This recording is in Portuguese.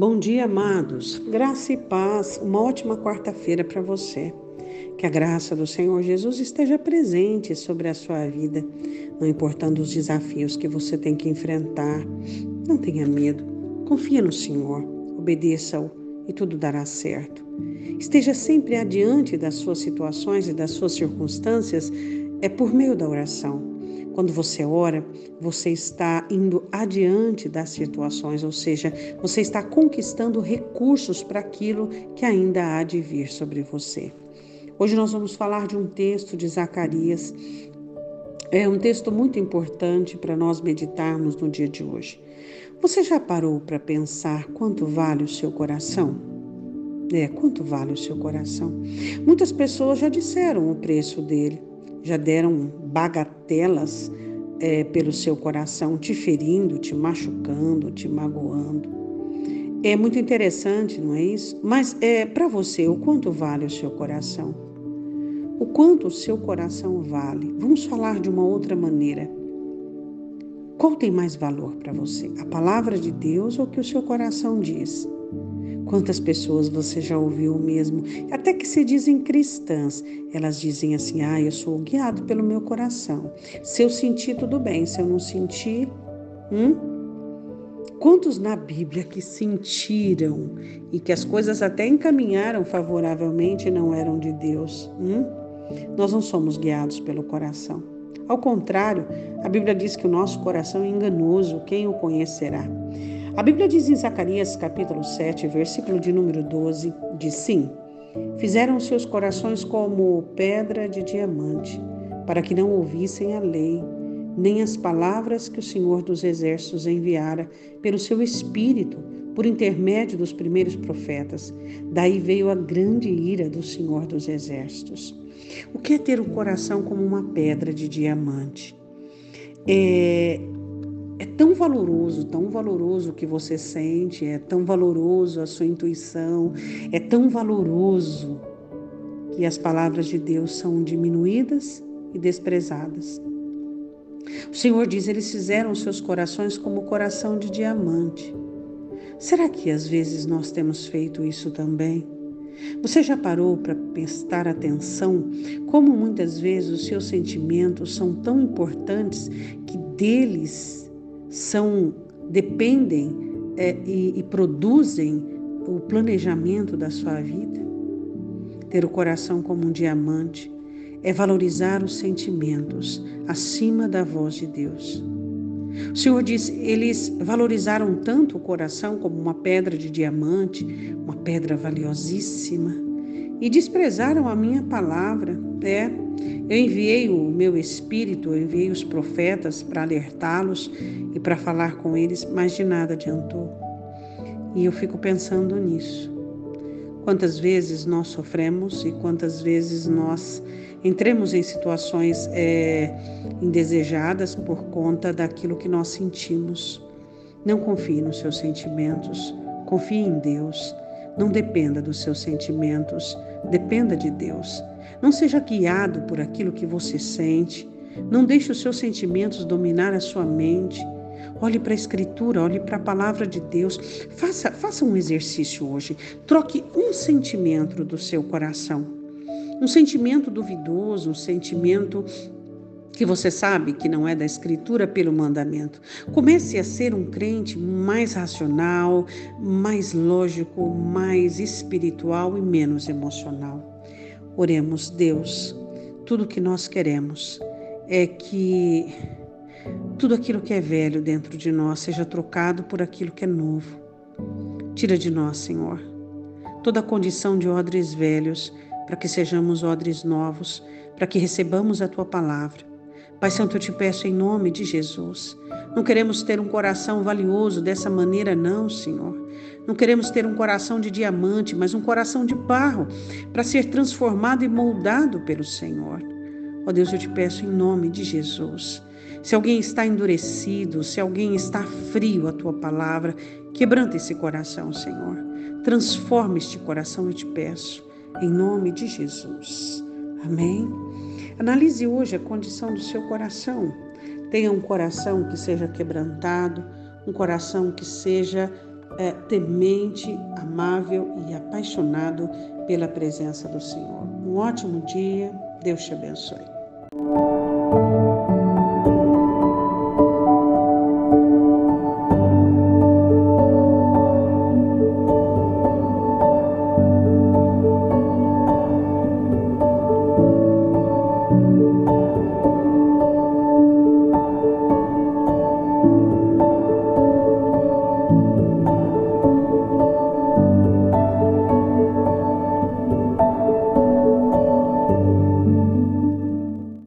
Bom dia, amados. Graça e paz. Uma ótima quarta-feira para você. Que a graça do Senhor Jesus esteja presente sobre a sua vida, não importando os desafios que você tem que enfrentar. Não tenha medo. Confie no Senhor. Obedeça-o e tudo dará certo. Esteja sempre adiante das suas situações e das suas circunstâncias é por meio da oração. Quando você ora, você está indo adiante das situações, ou seja, você está conquistando recursos para aquilo que ainda há de vir sobre você. Hoje nós vamos falar de um texto de Zacarias. É um texto muito importante para nós meditarmos no dia de hoje. Você já parou para pensar quanto vale o seu coração? É, quanto vale o seu coração? Muitas pessoas já disseram o preço dele já deram bagatelas é, pelo seu coração, te ferindo, te machucando, te magoando. É muito interessante, não é isso? Mas é para você, o quanto vale o seu coração? O quanto o seu coração vale? Vamos falar de uma outra maneira. Qual tem mais valor para você? A palavra de Deus ou o que o seu coração diz? Quantas pessoas você já ouviu mesmo, até que se dizem cristãs, elas dizem assim: ah, eu sou guiado pelo meu coração. Se eu sentir, tudo bem, se eu não sentir, hum? Quantos na Bíblia que sentiram e que as coisas até encaminharam favoravelmente não eram de Deus? Hum? Nós não somos guiados pelo coração. Ao contrário, a Bíblia diz que o nosso coração é enganoso, quem o conhecerá? A Bíblia diz em Zacarias capítulo 7, versículo de número 12, diz sim, fizeram seus corações como pedra de diamante, para que não ouvissem a lei, nem as palavras que o Senhor dos Exércitos enviara pelo seu Espírito, por intermédio dos primeiros profetas. Daí veio a grande ira do Senhor dos Exércitos. O que é ter o coração como uma pedra de diamante? É, tão valoroso, tão valoroso o que você sente, é tão valoroso a sua intuição, é tão valoroso que as palavras de Deus são diminuídas e desprezadas. O Senhor diz: eles fizeram seus corações como coração de diamante. Será que às vezes nós temos feito isso também? Você já parou para prestar atenção como muitas vezes os seus sentimentos são tão importantes que deles são dependem é, e, e produzem o planejamento da sua vida. Ter o coração como um diamante é valorizar os sentimentos acima da voz de Deus. O Senhor diz: eles valorizaram tanto o coração como uma pedra de diamante, uma pedra valiosíssima, e desprezaram a minha palavra. É, eu enviei o meu espírito, eu enviei os profetas para alertá-los e para falar com eles, mas de nada adiantou. E eu fico pensando nisso. Quantas vezes nós sofremos e quantas vezes nós entremos em situações é, indesejadas por conta daquilo que nós sentimos. Não confie nos seus sentimentos, confie em Deus. Não dependa dos seus sentimentos, dependa de Deus. Não seja guiado por aquilo que você sente. Não deixe os seus sentimentos dominar a sua mente. Olhe para a Escritura, olhe para a palavra de Deus. Faça, faça um exercício hoje. Troque um sentimento do seu coração. Um sentimento duvidoso, um sentimento que você sabe que não é da Escritura pelo mandamento. Comece a ser um crente mais racional, mais lógico, mais espiritual e menos emocional. Oremos, Deus, tudo que nós queremos é que tudo aquilo que é velho dentro de nós seja trocado por aquilo que é novo. Tira de nós, Senhor, toda a condição de odres velhos, para que sejamos odres novos, para que recebamos a tua palavra. Pai Santo, eu te peço em nome de Jesus. Não queremos ter um coração valioso dessa maneira, não, Senhor. Não queremos ter um coração de diamante, mas um coração de barro, para ser transformado e moldado pelo Senhor. Ó oh Deus, eu te peço em nome de Jesus. Se alguém está endurecido, se alguém está frio à tua palavra, quebranta esse coração, Senhor. Transforma este coração, eu te peço, em nome de Jesus. Amém. Analise hoje a condição do seu coração. Tenha um coração que seja quebrantado, um coração que seja é, temente, amável e apaixonado pela presença do Senhor. Um ótimo dia, Deus te abençoe.